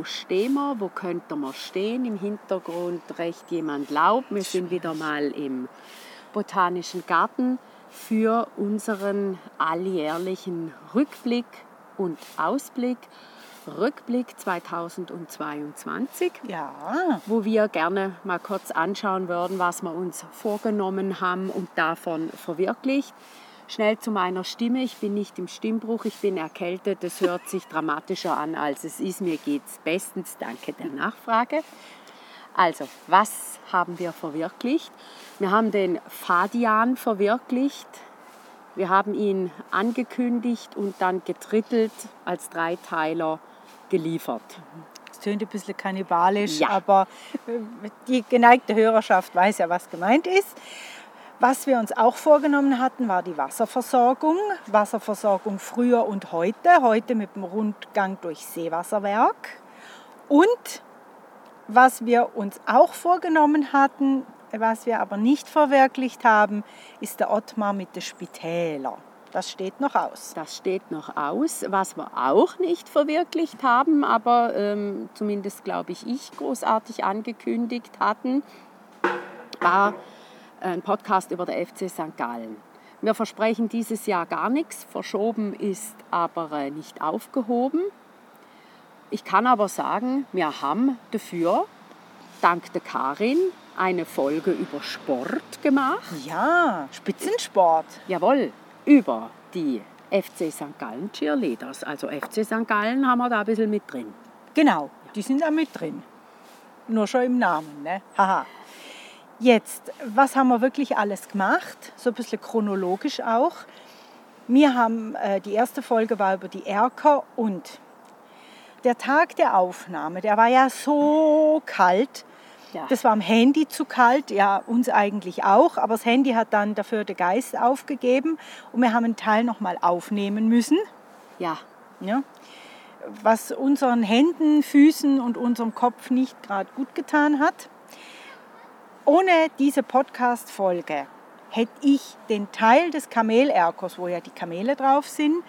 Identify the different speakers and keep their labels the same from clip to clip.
Speaker 1: Wo stehen wir? Wo könnten wir stehen? Im Hintergrund recht jemand Laub. Wir sind wieder mal im Botanischen Garten für unseren alljährlichen Rückblick und Ausblick. Rückblick 2022,
Speaker 2: Ja,
Speaker 1: wo wir gerne mal kurz anschauen würden, was wir uns vorgenommen haben und davon verwirklicht. Schnell zu meiner Stimme. Ich bin nicht im Stimmbruch, ich bin erkältet. Das hört sich dramatischer an, als es ist. Mir geht es bestens. Danke der Nachfrage. Also, was haben wir verwirklicht? Wir haben den Fadian verwirklicht. Wir haben ihn angekündigt und dann getrittelt als Dreiteiler geliefert.
Speaker 2: es tönt ein bisschen kannibalisch,
Speaker 1: Ja.
Speaker 2: aber die geneigte Hörerschaft weiß ja, was gemeint ist. Was wir uns auch vorgenommen hatten, war die Wasserversorgung. Wasserversorgung früher und heute. Heute mit dem Rundgang durch Seewasserwerk. Und was wir uns auch vorgenommen hatten, was wir aber nicht verwirklicht haben, ist der Ottmar mit den Spitälern. Das steht noch aus.
Speaker 1: Das steht noch aus. Was wir auch nicht verwirklicht haben, aber ähm, zumindest glaube ich, ich großartig angekündigt hatten, war ein Podcast über der FC St. Gallen. Wir versprechen dieses Jahr gar nichts. Verschoben ist aber äh, nicht aufgehoben. Ich kann aber sagen, wir haben dafür, dank der Karin, eine Folge über Sport gemacht.
Speaker 2: Ja, Spitzensport.
Speaker 1: Jawohl, über die FC St. Gallen Cheerleaders. Also FC St. Gallen haben wir da ein bisschen mit drin.
Speaker 2: Genau, die sind da mit drin. Nur schon im Namen, ne? Haha. Jetzt, was haben wir wirklich alles gemacht? So ein bisschen chronologisch auch. Wir haben, äh, die erste Folge war über die Erker und der Tag der Aufnahme, der war ja so kalt.
Speaker 1: Ja.
Speaker 2: Das war am Handy zu kalt, ja, uns eigentlich auch, aber das Handy hat dann dafür den Geist aufgegeben und wir haben einen Teil nochmal aufnehmen müssen.
Speaker 1: Ja,
Speaker 2: Ja? Was unseren Händen, Füßen und unserem Kopf nicht gerade gut getan hat. Ohne diese Podcast-Folge hätte ich den Teil des Kamelerkers, wo ja die Kamele drauf sind,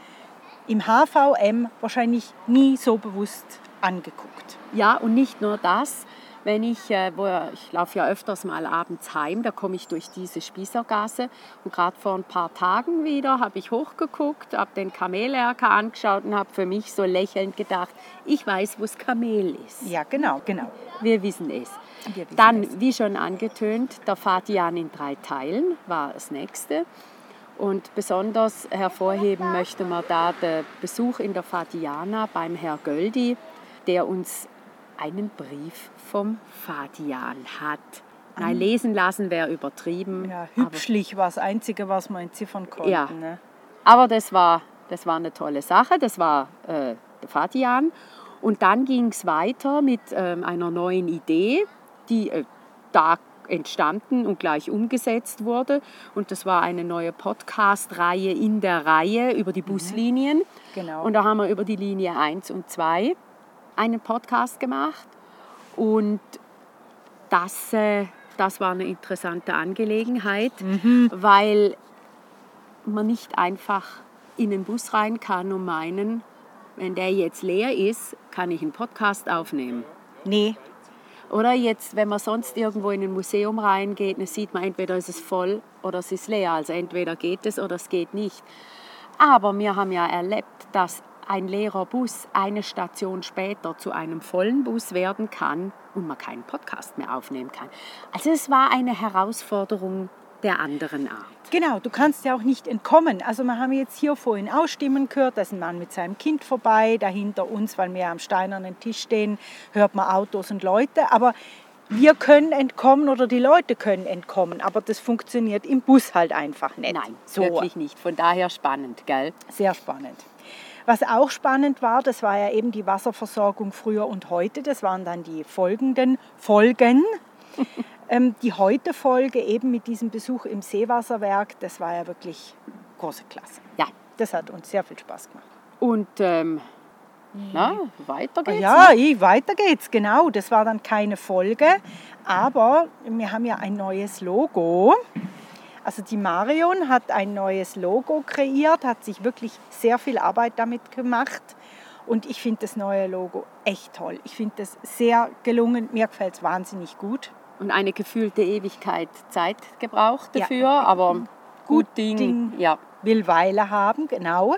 Speaker 2: im HVM wahrscheinlich nie so bewusst angeguckt.
Speaker 1: ja und nicht nur das. Wenn ich, äh, wo, ich laufe ja öfters mal abends heim, da komme ich durch diese Spießergasse und gerade vor ein paar Tagen wieder habe ich hochgeguckt, habe den Kamelerker angeschaut und habe für mich so lächelnd gedacht, ich weiß, wo das Kamel ist.
Speaker 2: Ja, genau, genau.
Speaker 1: Wir wissen es.
Speaker 2: Wir wissen
Speaker 1: Dann,
Speaker 2: es.
Speaker 1: wie schon angetönt, der Fatian in drei Teilen war das nächste. Und besonders hervorheben möchte man da den Besuch in der Fatiana beim Herr Göldi, der uns einen Brief vom Fatian hat. Nein, lesen lassen wäre übertrieben.
Speaker 2: Ja, hübschlich war das Einzige, was wir entziffern konnten.
Speaker 1: Ja.
Speaker 2: Ne?
Speaker 1: Aber das war, das war eine tolle Sache. Das war äh, der Fatian. Und dann ging es weiter mit ähm, einer neuen Idee, die äh, da entstanden und gleich umgesetzt wurde. Und das war eine neue Podcast-Reihe in der Reihe über die Buslinien.
Speaker 2: Genau.
Speaker 1: Und da haben wir über die Linie 1 und 2 einen Podcast gemacht. Und das, äh, das war eine interessante Angelegenheit, weil man nicht einfach in den Bus rein kann und meinen, wenn der jetzt leer ist, kann ich einen Podcast aufnehmen.
Speaker 2: Nee,
Speaker 1: Oder jetzt, wenn man sonst irgendwo in ein Museum reingeht, dann sieht man, entweder ist es voll oder es ist leer. Also entweder geht es oder es geht nicht. Aber wir haben ja erlebt, dass ein leerer Bus eine Station später zu einem vollen Bus werden kann und man keinen Podcast mehr aufnehmen kann. Also es war eine Herausforderung der anderen Art.
Speaker 2: Genau, du kannst ja auch nicht entkommen. Also wir haben jetzt hier vorhin Ausstimmen gehört, da ist ein Mann mit seinem Kind vorbei, da hinter uns, weil wir am steinernen Tisch stehen, hört man Autos und Leute. Aber wir können entkommen oder die Leute können entkommen, aber das funktioniert im Bus halt einfach nicht.
Speaker 1: Nein,
Speaker 2: so
Speaker 1: wirklich nicht. Von daher spannend, gell?
Speaker 2: sehr spannend. Was auch spannend war, das war ja eben die Wasserversorgung früher und heute. Das waren dann die folgenden Folgen. ähm, die heute Folge eben mit diesem Besuch im Seewasserwerk, das war ja wirklich große Klasse.
Speaker 1: Ja.
Speaker 2: Das hat uns sehr viel Spaß gemacht.
Speaker 1: Und ähm, na, weiter geht's.
Speaker 2: Ja,
Speaker 1: ne?
Speaker 2: weiter geht's, genau. Das war dann keine Folge, aber wir haben ja ein neues Logo. Also die Marion hat ein neues Logo kreiert, hat sich wirklich sehr viel Arbeit damit gemacht. Und ich finde das neue Logo echt toll. Ich finde das sehr gelungen. Mir gefällt es wahnsinnig gut.
Speaker 1: Und eine gefühlte Ewigkeit Zeit gebraucht
Speaker 2: Ja.
Speaker 1: dafür, aber gut Ding.
Speaker 2: Ding.
Speaker 1: Ja.
Speaker 2: Will Weile haben, genau.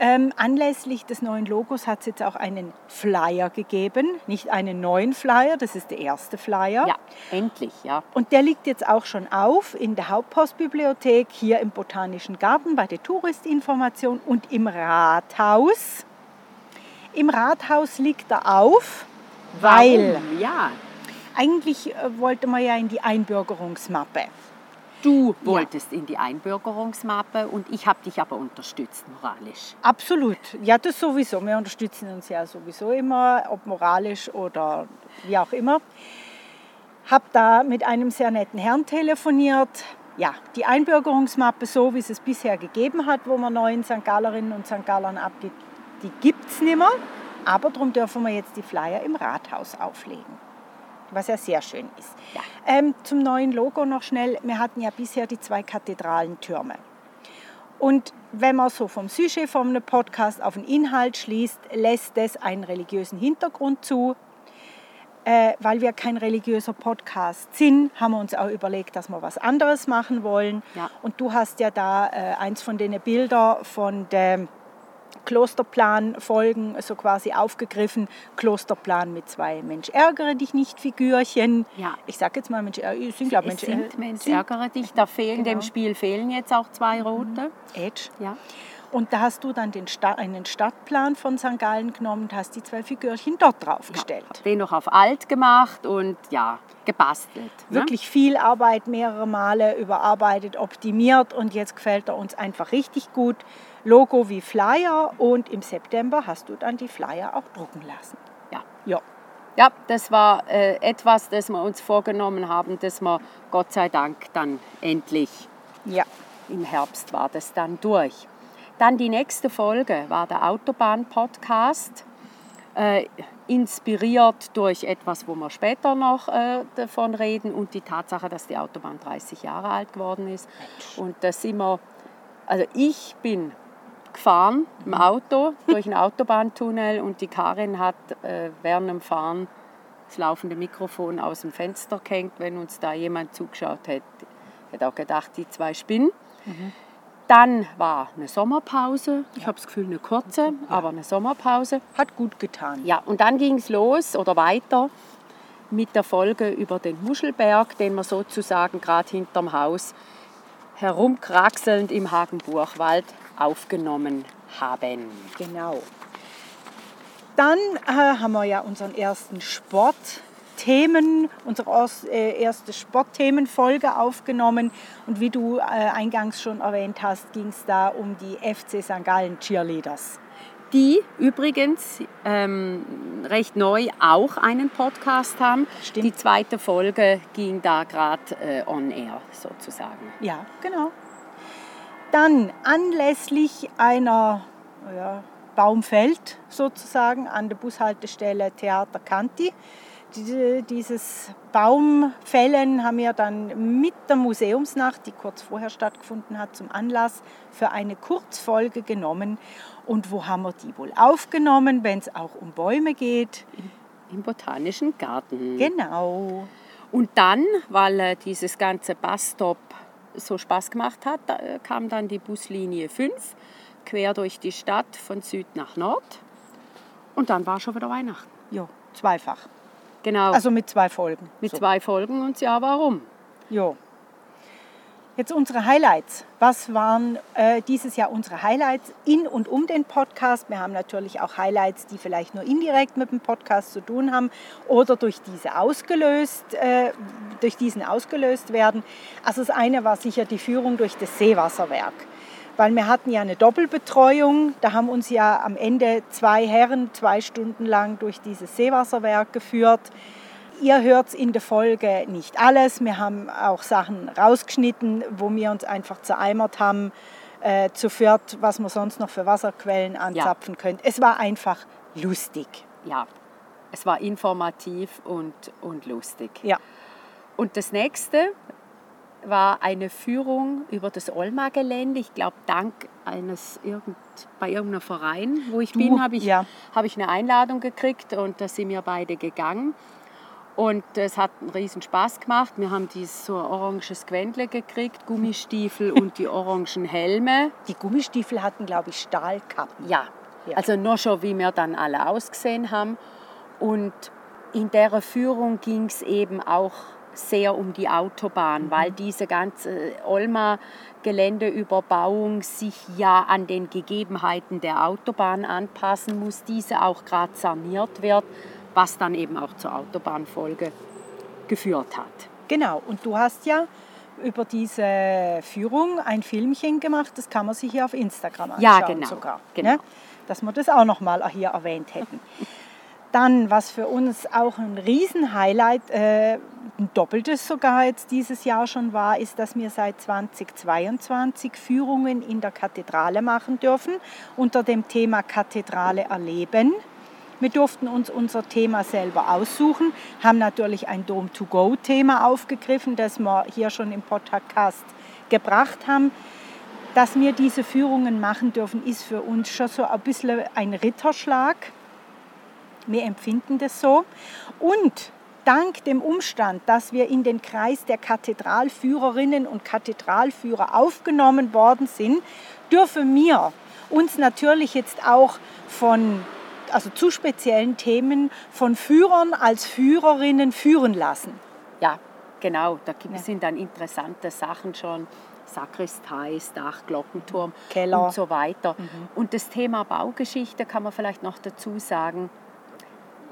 Speaker 2: Ähm, anlässlich des neuen Logos hat es jetzt auch einen Flyer gegeben. Nicht einen neuen Flyer, das ist der erste Flyer.
Speaker 1: ja, endlich, ja.
Speaker 2: Und der liegt jetzt auch schon auf in der Hauptpostbibliothek, hier im Botanischen Garten bei der Touristinformation und im Rathaus. Im Rathaus liegt er auf, weil
Speaker 1: Warum? Ja,
Speaker 2: eigentlich äh, wollte man ja in die Einbürgerungsmappe.
Speaker 1: Du wolltest in die Einbürgerungsmappe und ich habe dich aber unterstützt moralisch.
Speaker 2: Absolut, ja, das sowieso. Wir unterstützen uns ja sowieso immer, ob moralisch oder wie auch immer. Habe da mit einem sehr netten Herrn telefoniert. Ja, die Einbürgerungsmappe, so wie es es bisher gegeben hat, wo man neuen St. Gallerinnen und St. Gallern abgibt, die gibt es nicht mehr. Aber darum dürfen wir jetzt die Flyer im Rathaus auflegen, was ja sehr schön ist.
Speaker 1: Ja.
Speaker 2: Ähm, zum neuen Logo noch schnell. Wir hatten ja bisher die zwei Kathedralentürme. Und wenn man so vom Sujet einem Podcast auf den Inhalt schließt, lässt es einen religiösen Hintergrund zu. Äh, weil wir kein religiöser Podcast sind, haben wir uns auch überlegt, dass wir was anderes machen wollen.
Speaker 1: Ja.
Speaker 2: Und du hast ja da äh, eins von den Bildern von dem Klosterplan-Folgen so quasi aufgegriffen. Klosterplan mit zwei Mensch ärgere dich nicht Figürchen.
Speaker 1: Ja.
Speaker 2: Ich sage jetzt mal Mensch, äh, sind, glaub,
Speaker 1: Es
Speaker 2: Mensch,
Speaker 1: sind
Speaker 2: äh,
Speaker 1: Mensch, ärgere dich. Da fehlen
Speaker 2: Genau.
Speaker 1: dem Spiel fehlen jetzt auch zwei rote.
Speaker 2: Edge.
Speaker 1: Ja.
Speaker 2: Und da hast du dann den Sta einen Stadtplan von St. Gallen genommen und hast die zwei Figürchen dort drauf gestellt.
Speaker 1: Hab den noch auf alt gemacht und ja, gebastelt. ne?
Speaker 2: Wirklich viel Arbeit, mehrere Male überarbeitet, optimiert und jetzt gefällt er uns einfach richtig gut. Logo wie Flyer und im September hast du dann die Flyer auch drucken lassen.
Speaker 1: Ja.
Speaker 2: Ja,
Speaker 1: Ja, das war äh, etwas, das wir uns vorgenommen haben, das wir Gott sei Dank dann endlich
Speaker 2: ja.
Speaker 1: im Herbst war das dann durch. Dann die nächste Folge war der Autobahn-Podcast, äh, inspiriert durch etwas, wo wir später noch äh, davon reden und die Tatsache, dass die Autobahn 30 Jahre alt geworden ist. Und da sind wir, also ich bin gefahren im Auto durch einen Autobahntunnel und die Karin hat äh, während dem Fahren das laufende Mikrofon aus dem Fenster gehängt, wenn uns da jemand zugeschaut hätte. Ich hätte auch gedacht, die zwei spinnen. Dann war eine Sommerpause. Ich habe das Gefühl, eine kurze, aber eine Sommerpause.
Speaker 2: Hat gut getan.
Speaker 1: Ja, und dann ging es los oder weiter mit der Folge über den Muschelberg, den wir sozusagen gerade hinterm Haus herumkraxelnd im Hagenbuchwald aufgenommen haben.
Speaker 2: Genau. Dann äh, haben wir ja unseren ersten Sportthemen, unsere äh, erste Sportthemenfolge aufgenommen. Und wie du äh, eingangs schon erwähnt hast, ging es da um die FC St. Gallen Cheerleaders.
Speaker 1: Die übrigens ähm, recht neu auch einen Podcast haben.
Speaker 2: Stimmt.
Speaker 1: Die zweite Folge ging da gerade äh, on air sozusagen.
Speaker 2: Ja, genau. Dann anlässlich einer ja, Baumfeld sozusagen an der Bushaltestelle Theater Canti. Diese, dieses Baumfällen haben wir dann mit der Museumsnacht, die kurz vorher stattgefunden hat, zum Anlass für eine Kurzfolge genommen. Und wo haben wir die wohl aufgenommen, wenn es auch um Bäume geht?
Speaker 1: Im Botanischen Garten.
Speaker 2: Genau.
Speaker 1: Und dann, weil äh, dieses ganze Busstop so Spaß gemacht hat, äh, kam dann die Buslinie 5 quer durch die Stadt von Süd nach Nord. Und dann war schon wieder Weihnachten.
Speaker 2: Ja, zweifach.
Speaker 1: Genau,
Speaker 2: Also mit zwei Folgen.
Speaker 1: mit
Speaker 2: So.
Speaker 1: zwei Folgen und ja, warum?
Speaker 2: Jo. Jetzt unsere Highlights. Was waren äh, dieses Jahr unsere Highlights in und um den Podcast? Wir haben natürlich auch Highlights, die vielleicht nur indirekt mit dem Podcast zu tun haben oder durch, diese ausgelöst, äh, durch diesen ausgelöst werden. Also das eine war sicher die Führung durch das Seewasserwerk. Weil wir hatten ja eine Doppelbetreuung. Da haben uns ja am Ende zwei Herren zwei Stunden lang durch dieses Seewasserwerk geführt. Ihr hört in der Folge nicht alles. Wir haben auch Sachen rausgeschnitten, wo wir uns einfach zereimert haben, äh, zu viert, was man sonst noch für Wasserquellen anzapfen ja. können. Es war einfach lustig.
Speaker 1: Ja, es war informativ und, und lustig.
Speaker 2: Ja.
Speaker 1: Und das nächste war eine Führung über das Olma-Gelände. Ich glaube, dank eines irgend, bei irgendeinem Verein, wo ich du, bin, habe ich, ja. hab ich eine Einladung gekriegt und da sind wir beide gegangen. Und es hat einen riesen Spaß gemacht. Wir haben dieses so ein oranges Gewändle gekriegt, Gummistiefel und die orangen Helme.
Speaker 2: Die Gummistiefel hatten, glaube ich, Stahlkappen.
Speaker 1: Ja. ja, also nur schon, wie wir dann alle ausgesehen haben. Und in der Führung ging es eben auch sehr um die Autobahn, mhm. weil diese ganze Olma Geländeüberbauung sich ja an den Gegebenheiten der Autobahn anpassen muss, diese auch gerade saniert wird, was dann eben auch zur Autobahnfolge geführt hat.
Speaker 2: Genau, und du hast ja über diese Führung ein Filmchen gemacht, das kann man sich hier auf Instagram anschauen
Speaker 1: ja, genau,
Speaker 2: sogar.
Speaker 1: Genau. Ne?
Speaker 2: Dass wir das auch noch mal hier erwähnt hätten. Dann, was für uns auch ein Riesenhighlight, äh, ein doppeltes sogar jetzt dieses Jahr schon war, ist, dass wir seit 2022 Führungen in der Kathedrale machen dürfen unter dem Thema Kathedrale erleben. Wir durften uns unser Thema selber aussuchen, haben natürlich ein Dome-to-Go-Thema aufgegriffen, das wir hier schon im Podcast gebracht haben. Dass wir diese Führungen machen dürfen, ist für uns schon so ein bisschen ein Ritterschlag wir empfinden das so. Und dank dem Umstand, dass wir in den Kreis der Kathedralführerinnen und Kathedralführer aufgenommen worden sind, dürfen wir uns natürlich jetzt auch von also zu speziellen Themen von Führern als Führerinnen führen lassen.
Speaker 1: Ja, genau. Da ja. sind dann interessante Sachen schon. Sakristei, Dach, Glockenturm
Speaker 2: Keller
Speaker 1: und so weiter. Mhm. Und das Thema Baugeschichte kann man vielleicht noch dazu sagen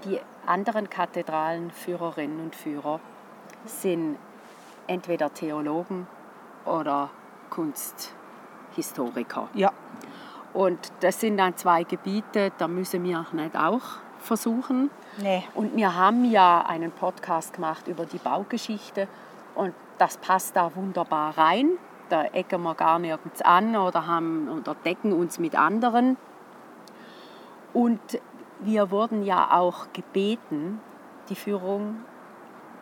Speaker 1: die anderen Kathedralenführerinnen und Führer sind entweder Theologen oder Kunsthistoriker.
Speaker 2: Ja.
Speaker 1: Und das sind dann zwei Gebiete, da müssen wir nicht auch versuchen.
Speaker 2: Nee.
Speaker 1: Und wir haben ja einen Podcast gemacht über die Baugeschichte und das passt da wunderbar rein. Da ecken wir gar nirgends an oder, haben, oder decken uns mit anderen. Und wir wurden ja auch gebeten, die Führung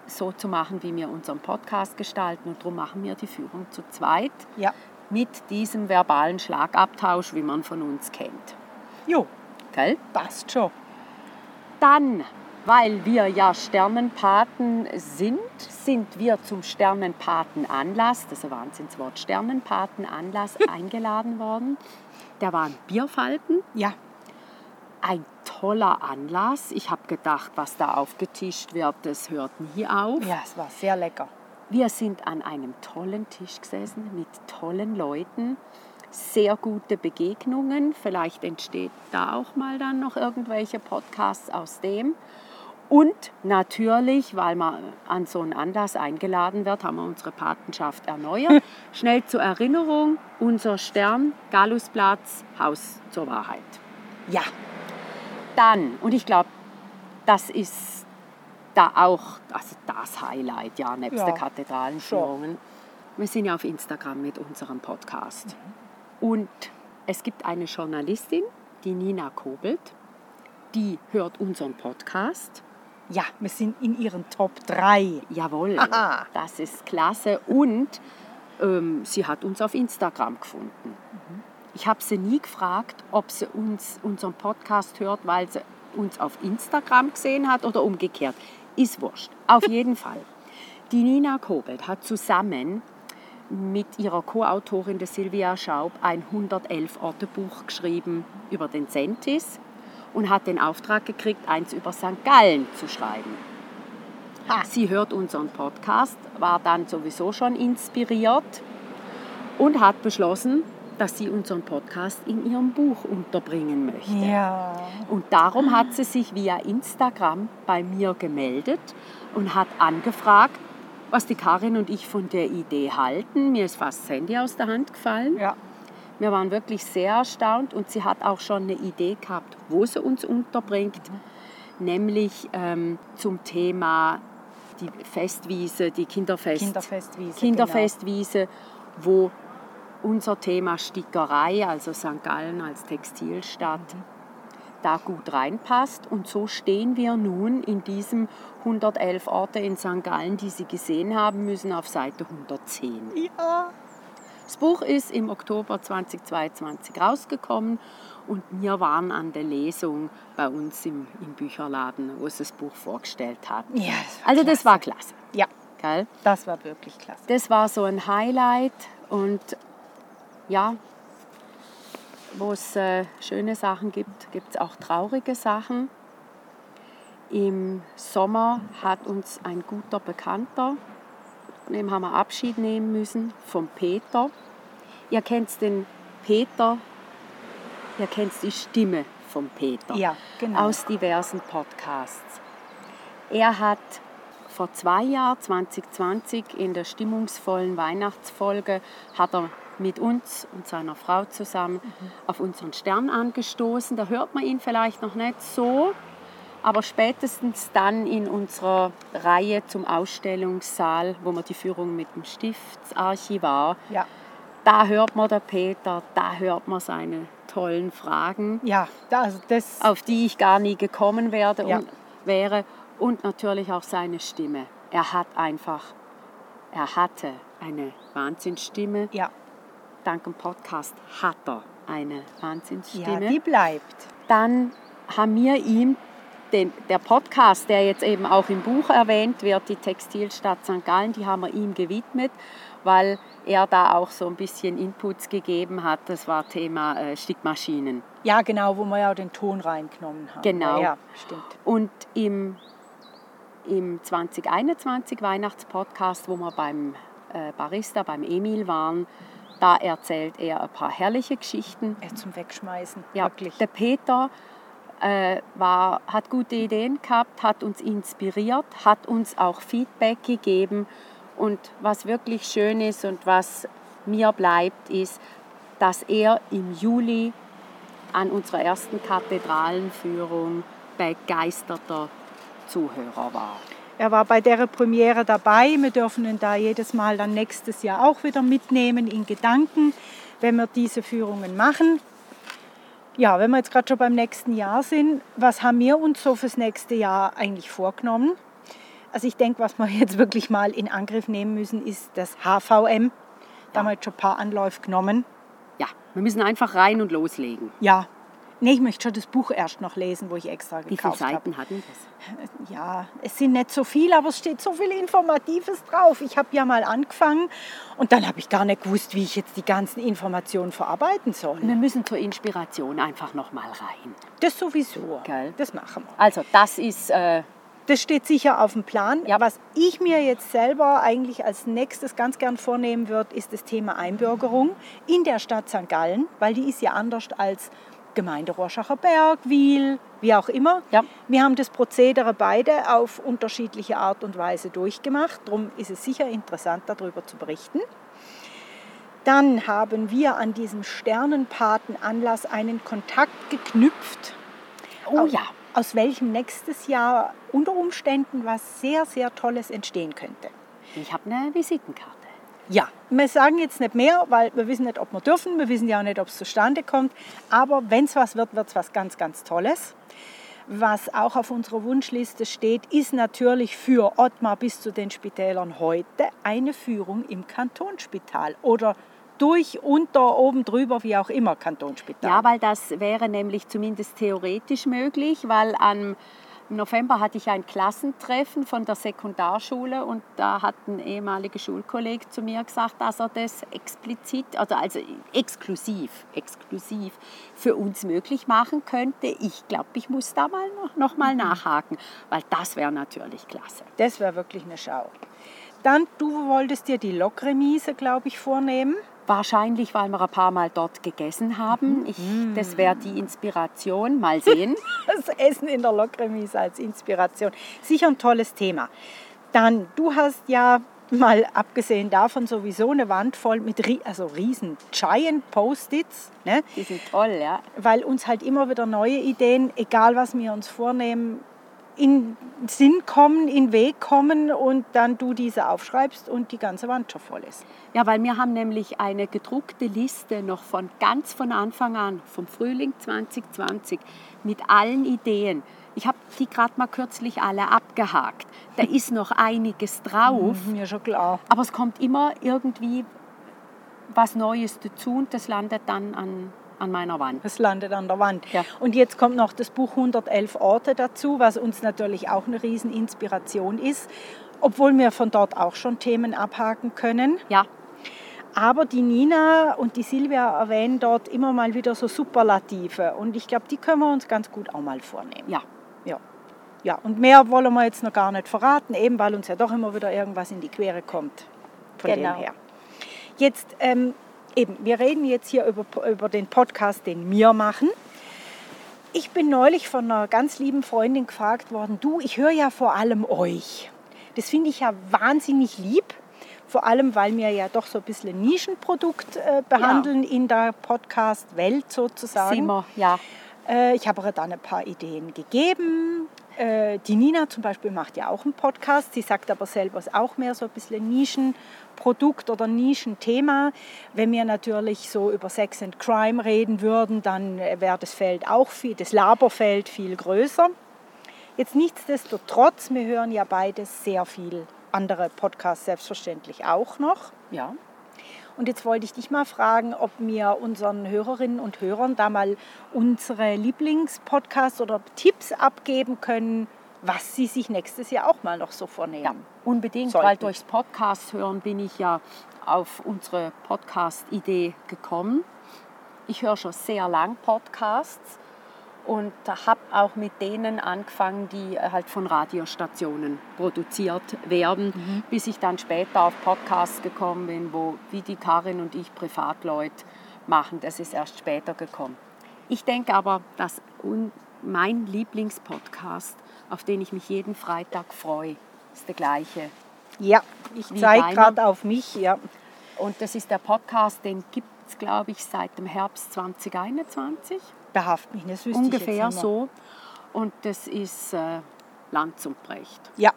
Speaker 1: so zu machen, wie wir unseren Podcast gestalten. Und darum machen wir die Führung zu zweit
Speaker 2: ja.
Speaker 1: mit diesem verbalen Schlagabtausch, wie man von uns kennt.
Speaker 2: Jo,
Speaker 1: Gell?
Speaker 2: passt schon.
Speaker 1: Dann, weil wir ja Sternenpaten sind, sind wir zum Sternenpatenanlass, das ist ein Wahnsinnswort, Sternenpatenanlass eingeladen worden. Der war ein Bierfalken.
Speaker 2: Ja.
Speaker 1: Ein toller Anlass. Ich habe gedacht, was da aufgetischt wird, das hört nie auf.
Speaker 2: Ja, es war sehr lecker.
Speaker 1: Wir sind an einem tollen Tisch gesessen mit tollen Leuten, sehr gute Begegnungen. Vielleicht entsteht da auch mal dann noch irgendwelche Podcasts aus dem. Und natürlich, weil man an so einen Anlass eingeladen wird, haben wir unsere Patenschaft erneuert. Schnell zur Erinnerung, unser Stern, Gallusplatz, Haus zur Wahrheit.
Speaker 2: Ja,
Speaker 1: dann, und ich glaube, das ist da auch also das Highlight, ja, nebst ja, der Kathedralenführungen. Wir sind ja auf Instagram mit unserem Podcast. Mhm. Und es gibt eine Journalistin, die Nina Kobelt, die hört unseren Podcast.
Speaker 2: Ja, wir sind in ihren Top 3.
Speaker 1: Jawohl, Aha. das ist klasse. Und ähm, sie hat uns auf Instagram gefunden. Mhm. Ich habe sie nie gefragt, ob sie uns unseren Podcast hört, weil sie uns auf Instagram gesehen hat oder umgekehrt. Ist wurscht. Auf jeden Fall. Die Nina Kobelt hat zusammen mit ihrer Co-Autorin der Silvia Schaub ein 111 Orte Buch geschrieben über den Sentis und hat den Auftrag gekriegt, eins über St. Gallen zu schreiben. Sie hört unseren Podcast, war dann sowieso schon inspiriert und hat beschlossen, dass sie unseren Podcast in ihrem Buch unterbringen möchte.
Speaker 2: Ja.
Speaker 1: Und darum hat sie sich via Instagram bei mir gemeldet und hat angefragt, was die Karin und ich von der Idee halten. Mir ist fast das Handy aus der Hand gefallen.
Speaker 2: Ja.
Speaker 1: Wir waren wirklich sehr erstaunt und sie hat auch schon eine Idee gehabt, wo sie uns unterbringt, nämlich ähm, zum Thema die Festwiese, die Kinderfest,
Speaker 2: Kinderfestwiese.
Speaker 1: Kinderfestwiese, wo unser Thema Stickerei, also St. Gallen als Textilstadt, da gut reinpasst. Und so stehen wir nun in diesem 111 Orte in St. Gallen, die Sie gesehen haben müssen, auf Seite 110.
Speaker 2: Genau. Ja.
Speaker 1: Das Buch ist im Oktober 2022 rausgekommen und wir waren an der Lesung bei uns im, im Bücherladen, wo es das Buch vorgestellt hat.
Speaker 2: Ja, das
Speaker 1: Also das
Speaker 2: klasse.
Speaker 1: war klasse.
Speaker 2: Ja,
Speaker 1: Gell?
Speaker 2: das war wirklich klasse.
Speaker 1: Das war so ein Highlight und ja, wo es äh, schöne Sachen gibt, gibt es auch traurige Sachen. Im Sommer hat uns ein guter Bekannter, von dem haben wir Abschied nehmen müssen, vom Peter. Ihr kennt den Peter, ihr kennt die Stimme vom Peter
Speaker 2: Ja, genau.
Speaker 1: aus diversen Podcasts. Er hat vor zwei Jahren, 2020, in der stimmungsvollen Weihnachtsfolge, hat er mit uns und seiner Frau zusammen auf unseren Stern angestoßen. Da hört man ihn vielleicht noch nicht so, aber spätestens dann in unserer Reihe zum Ausstellungssaal, wo man die Führung mit dem Stiftsarchivar,
Speaker 2: ja.
Speaker 1: da hört man den Peter, da hört man seine tollen Fragen
Speaker 2: ja, da- also das,
Speaker 1: auf die ich gar nie gekommen werde
Speaker 2: Ja.
Speaker 1: und wäre und natürlich auch seine Stimme. Er hat einfach, er hatte eine Wahnsinnsstimme.
Speaker 2: ja,
Speaker 1: Dank dem Podcast hat er eine
Speaker 2: ja,
Speaker 1: Wahnsinnsstimme.
Speaker 2: die bleibt.
Speaker 1: Dann haben wir ihm den, der Podcast, der jetzt eben auch im Buch erwähnt wird, die Textilstadt St. Gallen, die haben wir ihm gewidmet, weil er da auch so ein bisschen Inputs gegeben hat. Das war Thema äh, Stickmaschinen.
Speaker 2: Ja, genau, wo wir ja auch den Ton reingenommen haben.
Speaker 1: Genau.
Speaker 2: Ja, stimmt.
Speaker 1: Und im, im 2021 Weihnachtspodcast, wo wir beim äh, Barista, beim Emil waren, da erzählt er ein paar herrliche Geschichten.
Speaker 2: Ja, zum Wegschmeißen,
Speaker 1: Ja,
Speaker 2: wirklich.
Speaker 1: Der Peter äh, war, hat gute Ideen gehabt, hat uns inspiriert, hat uns auch Feedback gegeben. Und was wirklich schön ist und was mir bleibt, ist, dass er im Juli an unserer ersten Kathedralenführung begeisterter Zuhörer war.
Speaker 2: Er war bei der Premiere dabei. Wir dürfen ihn da jedes Mal dann nächstes Jahr auch wieder mitnehmen in Gedanken, wenn wir diese Führungen machen. Ja, wenn wir jetzt gerade schon beim nächsten Jahr sind, was haben wir uns so fürs nächste Jahr eigentlich vorgenommen? Also ich denke, was wir jetzt wirklich mal in Angriff nehmen müssen, ist das HVM. Da haben wir jetzt schon ein paar Anläufe genommen.
Speaker 1: Ja, wir müssen einfach rein und loslegen.
Speaker 2: Ja, nee, ich möchte schon das Buch erst noch lesen, wo ich extra
Speaker 1: Wie viele
Speaker 2: gekauft habe.
Speaker 1: Seiten hatten das?
Speaker 2: Ja, es sind nicht so viel, aber es steht so viel Informatives drauf. Ich habe ja mal angefangen und dann habe ich gar nicht gewusst, wie ich jetzt die ganzen Informationen verarbeiten soll.
Speaker 1: Wir müssen zur Inspiration einfach noch mal rein.
Speaker 2: Das sowieso.
Speaker 1: Gell.
Speaker 2: Das machen wir.
Speaker 1: Also das ist äh,
Speaker 2: Das steht sicher auf dem Plan.
Speaker 1: Ja.
Speaker 2: Was ich mir jetzt selber eigentlich als nächstes ganz gern vornehmen würde, ist das Thema Einbürgerung in der Stadt St. Gallen, weil die ist ja anders als Gemeinde Rorschacher Berg, Wiel, wie auch immer.
Speaker 1: Ja.
Speaker 2: Wir haben das Prozedere beide auf unterschiedliche Art und Weise durchgemacht. Darum ist es sicher interessant, darüber zu berichten. Dann haben wir an diesem Sternenpatenanlass einen Kontakt geknüpft
Speaker 1: oh ja,
Speaker 2: aus welchem nächstes Jahr unter Umständen was sehr, sehr Tolles entstehen könnte.
Speaker 1: ich habe eine Visitenkarte.
Speaker 2: Ja, wir sagen jetzt nicht mehr, weil wir wissen nicht, ob wir dürfen, wir wissen ja auch nicht, ob es zustande kommt. Aber wenn es was wird, wird es was ganz, ganz Tolles. Was auch auf unserer Wunschliste steht, ist natürlich für Ottmar bis zu den Spitälern heute eine Führung im Kantonsspital oder durch, unter, oben drüber, wie auch immer Kantonsspital.
Speaker 1: Ja, weil das wäre nämlich zumindest theoretisch möglich, weil am im November hatte ich ein Klassentreffen von der Sekundarschule und da hat ein ehemaliger Schulkollege zu mir gesagt, dass er das explizit, also, also exklusiv, exklusiv für uns möglich machen könnte. Ich glaube, ich muss da mal noch, noch mal nachhaken, weil das wäre natürlich klasse.
Speaker 2: Das wäre wirklich eine Schau. Dann, du wolltest dir die Lokremise, glaube ich, vornehmen.
Speaker 1: Wahrscheinlich, weil wir ein paar Mal dort gegessen haben. Ich, das wäre die Inspiration. Mal sehen.
Speaker 2: Das Essen in der Lokremise als Inspiration. Sicher ein tolles Thema. Dann, du hast ja mal abgesehen davon sowieso eine Wand voll mit also riesen Giant Post-its. Ne?
Speaker 1: Die sind toll, ja.
Speaker 2: Weil uns halt immer wieder neue Ideen, egal was wir uns vornehmen, in Sinn kommen, in Weg kommen und dann du diese aufschreibst und die ganze Wand schon voll ist.
Speaker 1: Ja, weil wir haben nämlich eine gedruckte Liste noch von ganz von Anfang an, vom Frühling 2020, mit allen Ideen. Ich habe die gerade mal kürzlich alle abgehakt. Da ist noch einiges drauf.
Speaker 2: Mir schon klar.
Speaker 1: Aber es kommt immer irgendwie was Neues dazu und das landet dann an, an meiner Wand.
Speaker 2: Es landet an der Wand.
Speaker 1: Ja.
Speaker 2: Und jetzt kommt noch das Buch 111 Orte dazu, was uns natürlich auch eine Rieseninspiration ist, obwohl wir von dort auch schon Themen abhaken können.
Speaker 1: Ja,
Speaker 2: Aber die Nina und die Silvia erwähnen dort immer mal wieder so Superlative und ich glaube, die können wir uns ganz gut auch mal vornehmen.
Speaker 1: ja.
Speaker 2: Ja. Ja, und mehr wollen wir jetzt noch gar nicht verraten, eben weil uns ja doch immer wieder irgendwas in die Quere kommt. Von
Speaker 1: Genau.
Speaker 2: dem her. Jetzt, ähm, eben, wir reden jetzt hier über, über den Podcast, den wir machen. Ich bin neulich von einer ganz lieben Freundin gefragt worden, du, ich höre ja vor allem euch. Das finde ich ja wahnsinnig lieb, vor allem weil wir ja doch so ein bisschen ein Nischenprodukt äh, behandeln in der Podcast-Welt sozusagen.
Speaker 1: Sind wir, ja.
Speaker 2: Äh, ich habe ihr dann ein paar Ideen gegeben. Äh, die Nina zum Beispiel macht ja auch einen Podcast. Sie sagt aber selber, ist auch mehr so ein bisschen Nischenprodukt oder Nischenthema. Wenn wir natürlich so über Sex and Crime reden würden, dann äh, wäre das Feld auch viel, das Laberfeld viel größer. Jetzt nichtsdestotrotz, wir hören ja beides sehr viel andere Podcasts selbstverständlich auch noch.
Speaker 1: ja.
Speaker 2: Und jetzt wollte ich dich mal fragen, ob wir unseren Hörerinnen und Hörern da mal unsere Lieblingspodcasts oder Tipps abgeben können, was sie sich nächstes Jahr auch mal noch so vornehmen.
Speaker 1: Ja, unbedingt,
Speaker 2: sollten.
Speaker 1: weil durchs Podcast hören bin ich ja auf unsere Podcast-Idee gekommen. Ich höre schon sehr lang Podcasts und habe auch mit denen angefangen, die äh, halt von Radiostationen produziert werden, bis ich dann später auf Podcasts gekommen bin, wo wie die Karin und ich Privatleute machen. Das ist erst später gekommen. Ich denke aber, dass mein Lieblingspodcast, auf den ich mich jeden Freitag freue, ist der gleiche.
Speaker 2: Ja, ich zeige gerade auf mich. Ja.
Speaker 1: Und das ist der Podcast, den gibt es, glaube ich, seit dem Herbst 2021.
Speaker 2: Behaft mich, das wüsste ich
Speaker 1: Ungefähr
Speaker 2: jetzt nicht
Speaker 1: so. Und das ist äh, Lanz und Brecht.
Speaker 2: Ja,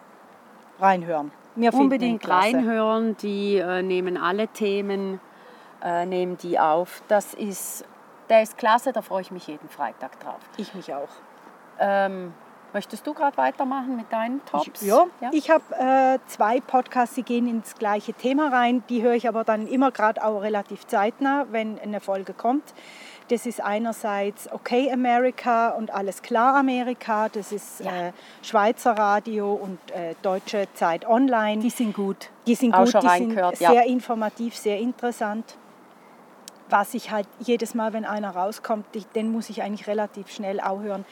Speaker 2: reinhören. Ihn
Speaker 1: Unbedingt reinhören. Die äh, nehmen alle Themen, äh, nehmen die auf. Das ist, der ist klasse, da freue ich mich jeden Freitag drauf.
Speaker 2: Ich mich auch.
Speaker 1: Ähm, möchtest du gerade weitermachen mit deinen Tops?
Speaker 2: Ich, ja, ich habe äh, zwei Podcasts, die gehen ins gleiche Thema rein. Die höre ich aber dann immer gerade auch relativ zeitnah, wenn eine Folge kommt. Das ist einerseits Okay America und Alles klar Amerika. Das ist
Speaker 1: Ja.
Speaker 2: äh, Schweizer Radio und äh, Deutsche Zeit Online.
Speaker 1: Die sind gut.
Speaker 2: Die sind
Speaker 1: Auch
Speaker 2: gut,
Speaker 1: schon
Speaker 2: die sind
Speaker 1: reingehört, ja.
Speaker 2: sehr informativ, sehr interessant. Was ich halt jedes Mal, wenn einer rauskommt, den muss ich eigentlich relativ schnell auch hören.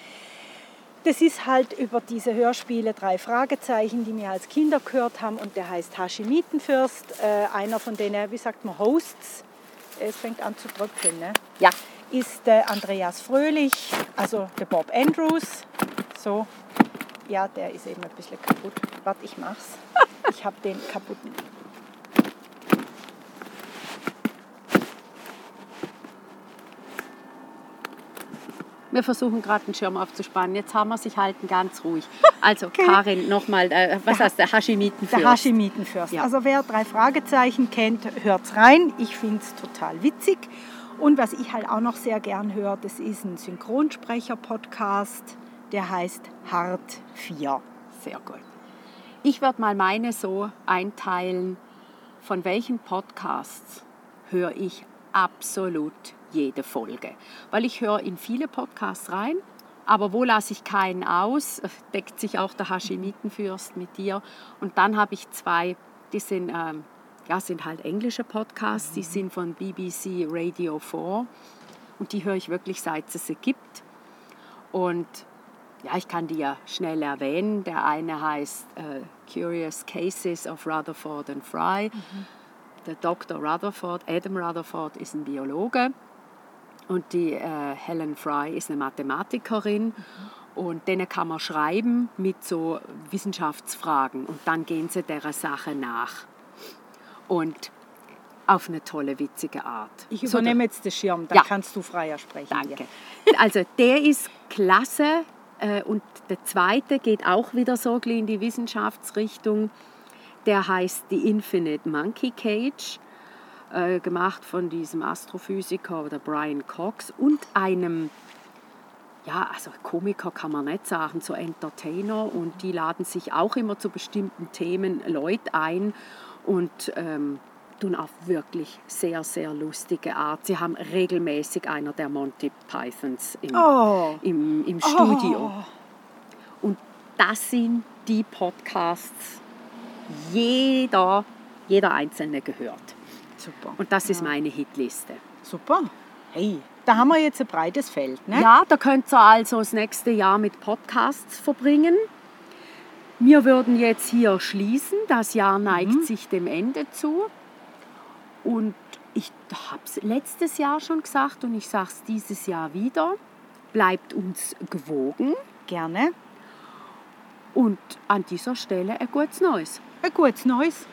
Speaker 2: Das ist halt über diese Hörspiele drei Fragezeichen, die wir als Kinder gehört haben und der heißt Hashimitenfürst. Äh, einer von denen, wie sagt man, Hosts, es fängt an zu tröpfeln, ne?
Speaker 1: Ja.
Speaker 2: Ist der Andreas Fröhlich, also der Bob Andrews. So, ja, der ist eben ein bisschen kaputt. Warte, ich mach's. Ich habe den kaputten.
Speaker 1: Wir versuchen gerade den Schirm aufzuspannen. Jetzt haben wir sich halten ganz ruhig. Also Karin, nochmal, äh, was heißt der Hashimitenfürst?
Speaker 2: Der Hashimitenfürst.
Speaker 1: Ja.
Speaker 2: Also wer drei Fragezeichen kennt, hört's rein. Ich finde es total witzig. Und was ich halt auch noch sehr gern höre, das ist ein Synchronsprecher-Podcast, der heißt Hart 4.
Speaker 1: Sehr gut. Ich werde mal meine so einteilen, von welchen Podcasts höre ich absolut jede Folge. Weil ich höre in viele Podcasts rein, aber wo lasse ich keinen aus, deckt sich auch der Hashimitenfürst mit dir. Und dann habe ich zwei, die sind, ähm, ja, sind halt englische Podcasts, die sind von BBC Radio 4 und die höre ich wirklich seit es sie gibt. Und ja, ich kann die ja schnell erwähnen. Der eine heißt äh, Curious Cases of Rutherford and Fry. Der Dr. Rutherford, Adam Rutherford, ist ein Biologe und die äh, Helen Fry ist eine Mathematikerin. Und denen kann man schreiben mit so Wissenschaftsfragen und dann gehen sie der Sache nach. Und auf eine tolle, witzige Art.
Speaker 2: Ich
Speaker 1: So,
Speaker 2: übernehme jetzt den Schirm, dann
Speaker 1: Ja.
Speaker 2: kannst du freier sprechen.
Speaker 1: Danke. Also der ist klasse äh, und der zweite geht auch wieder so in die Wissenschaftsrichtung. Der heißt The Infinite Monkey Cage, äh, gemacht von diesem Astrophysiker oder Brian Cox und einem ja, also Komiker kann man nicht sagen, so Entertainer und die laden sich auch immer zu bestimmten Themen Leute ein und ähm, tun auf wirklich sehr, sehr lustige Art. Sie haben regelmäßig einer der Monty Pythons im,
Speaker 2: Oh.
Speaker 1: im, im Studio.
Speaker 2: Oh.
Speaker 1: Und das sind die Podcasts, jeder, jeder einzelne gehört.
Speaker 2: Super.
Speaker 1: Und das ist meine Hitliste.
Speaker 2: Super. Hey, da haben wir jetzt ein breites Feld, ne?
Speaker 1: Ja, da könnt ihr also das nächste Jahr mit Podcasts verbringen. Wir würden jetzt hier schließen. Das Jahr neigt sich dem Ende zu. Und ich habe es letztes Jahr schon gesagt und ich sage es dieses Jahr wieder. Bleibt uns gewogen
Speaker 2: Gerne.
Speaker 1: und an dieser Stelle ein gutes Neues.
Speaker 2: Ein gutes Neues.